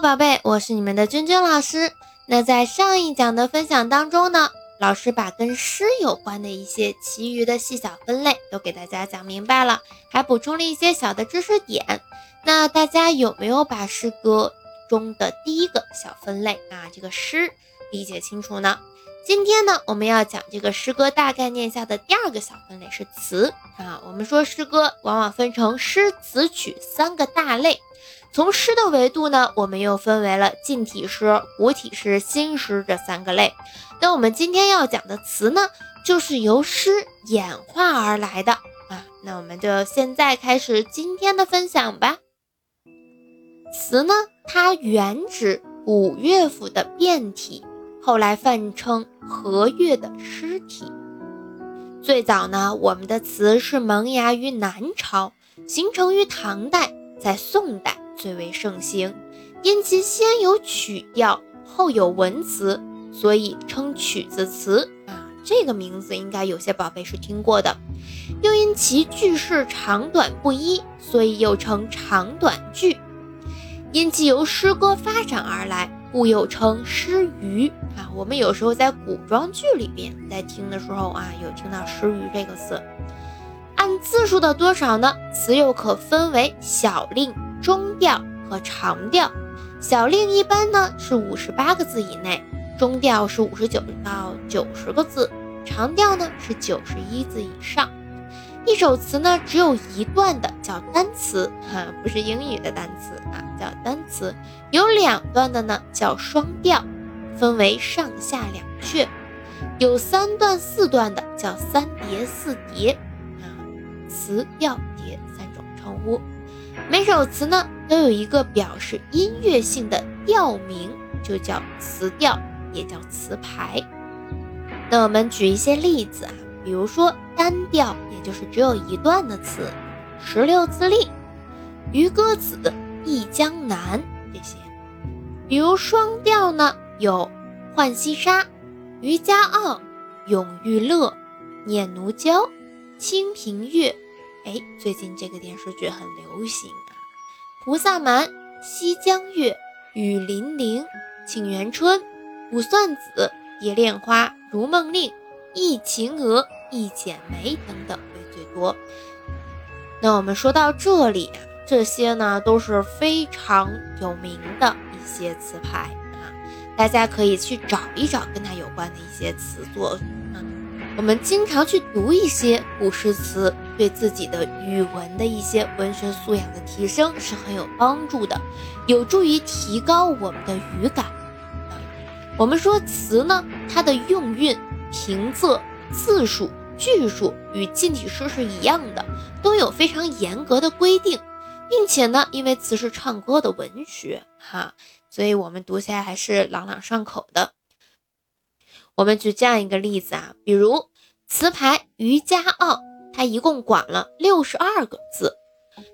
宝贝，我是你们的君君老师。那在上一讲的分享当中呢，老师把跟诗有关的一些其余的细小分类都给大家讲明白了，还补充了一些小的知识点。那大家有没有把诗歌中的第一个小分类啊，这个诗理解清楚呢？今天呢，我们要讲这个诗歌大概念下的第二个小分类是词啊。我们说诗歌往往分成诗词曲三个大类。从诗的维度呢，我们又分为了近体诗、古体诗、新诗这三个类。那我们今天要讲的词呢，就是由诗演化而来的啊。那我们就现在开始今天的分享吧。词呢，它原指古乐府的变体。后来泛称和乐的诗体。最早呢，我们的词是萌芽于南朝，形成于唐代，在宋代最为盛行。因其先有曲调，后有文词，所以称曲子词啊。这个名字应该有些宝贝是听过的。又因其句式长短不一，所以又称长短句。因其由诗歌发展而来。故又称诗余啊，我们有时候在古装剧里边在听的时候啊，有听到诗余这个词。按字数的多少呢？词又可分为小令、中调和长调。小令一般呢是五十八个字以内，中调是五十九到九十个字，长调呢是九十一字以上。一首词呢，只有一段的叫单词，哈，不是英语的单词啊，叫单词。有两段的呢，叫双调，分为上下两阙。有三段、四段的叫三叠、四叠，啊，词调叠三种称呼。每首词呢，都有一个表示音乐性的调名，就叫词调，也叫词牌。那我们举一些例子啊。比如说单调，也就是只有一段的词，十六字令、渔歌子、忆江南这些。比如双调呢，有浣溪沙、渔家傲、永遇乐、念奴娇、清平乐。哎，最近这个电视剧很流行啊。菩萨蛮、西江月、雨霖铃、沁园春、卜算子、蝶恋花、如梦令、忆秦娥。一剪梅等等为最多。那我们说到这里啊，这些呢都是非常有名的一些词牌啊，大家可以去找一找跟它有关的一些词作啊。我们经常去读一些古诗词，对自己的语文的一些文学素养的提升是很有帮助的，有助于提高我们的语感。我们说词呢，它的用韵、平仄。字数、句数与近体诗是一样的，都有非常严格的规定，并且呢，因为词是唱歌的文学，哈，所以我们读起来还是朗朗上口的。我们举这样一个例子啊，比如词牌《渔家傲》，它一共管了六十二个字，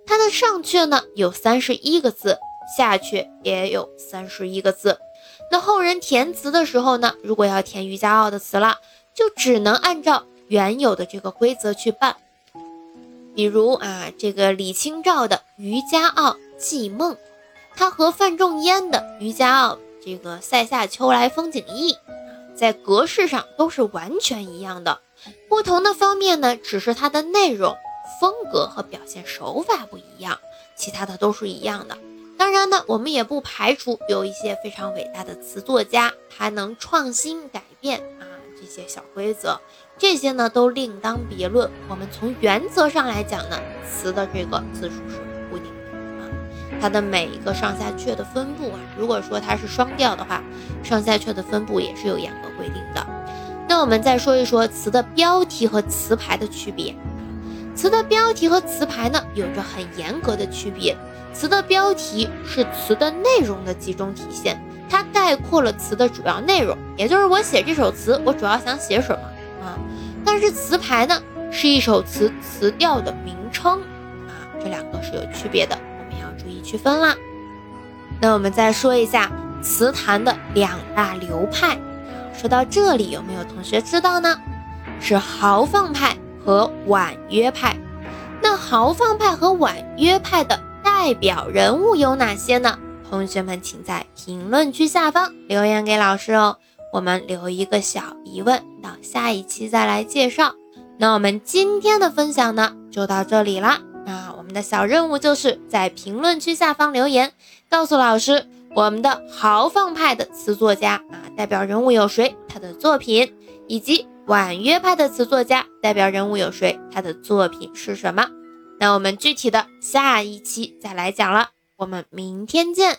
它的上阙呢有三十一个字，下阙也有三十一个字。那后人填词的时候呢，如果要填《渔家傲》的词了。就只能按照原有的这个规则去办，比如啊，这个李清照的《渔家傲·寄梦》，它和范仲淹的《渔家傲·这个塞下秋来风景异》，在格式上都是完全一样的，不同的方面呢，只是它的内容、风格和表现手法不一样，其他的都是一样的。当然呢，我们也不排除有一些非常伟大的词作家，他能创新改变啊。这些小规则，这些呢都另当别论。我们从原则上来讲呢，词的这个字数是，它的每一个上下阙的分布啊，如果说它是双调的话，上下阙的分布也是有严格规定的。那我们再说一说词的标题和词牌的区别。词的标题和词牌呢，有着很严格的区别。词的标题是词的内容的集中体现。它概括了词的主要内容，也就是我写这首词，我主要想写什么啊？但是词牌呢，是一首词词调的名称啊，这两个是有区别的，区分啦。那我们再说一下词坛的两大流派说到这里，有没有同学知道呢？是豪放派和婉约派。那豪放派和婉约派的代表人物有哪些呢？同学们请在评论区下方留言给老师哦。我们留一个小疑问，到下一期再来介绍。那我们今天的分享呢，就到这里啦。那我们的小任务就是在评论区下方留言，告诉老师我们的豪放派的词作家啊，代表人物有谁，他的作品，以及婉约派的词作家代表人物有谁，他的作品是什么。那我们具体的下一期再来讲了，我们明天见。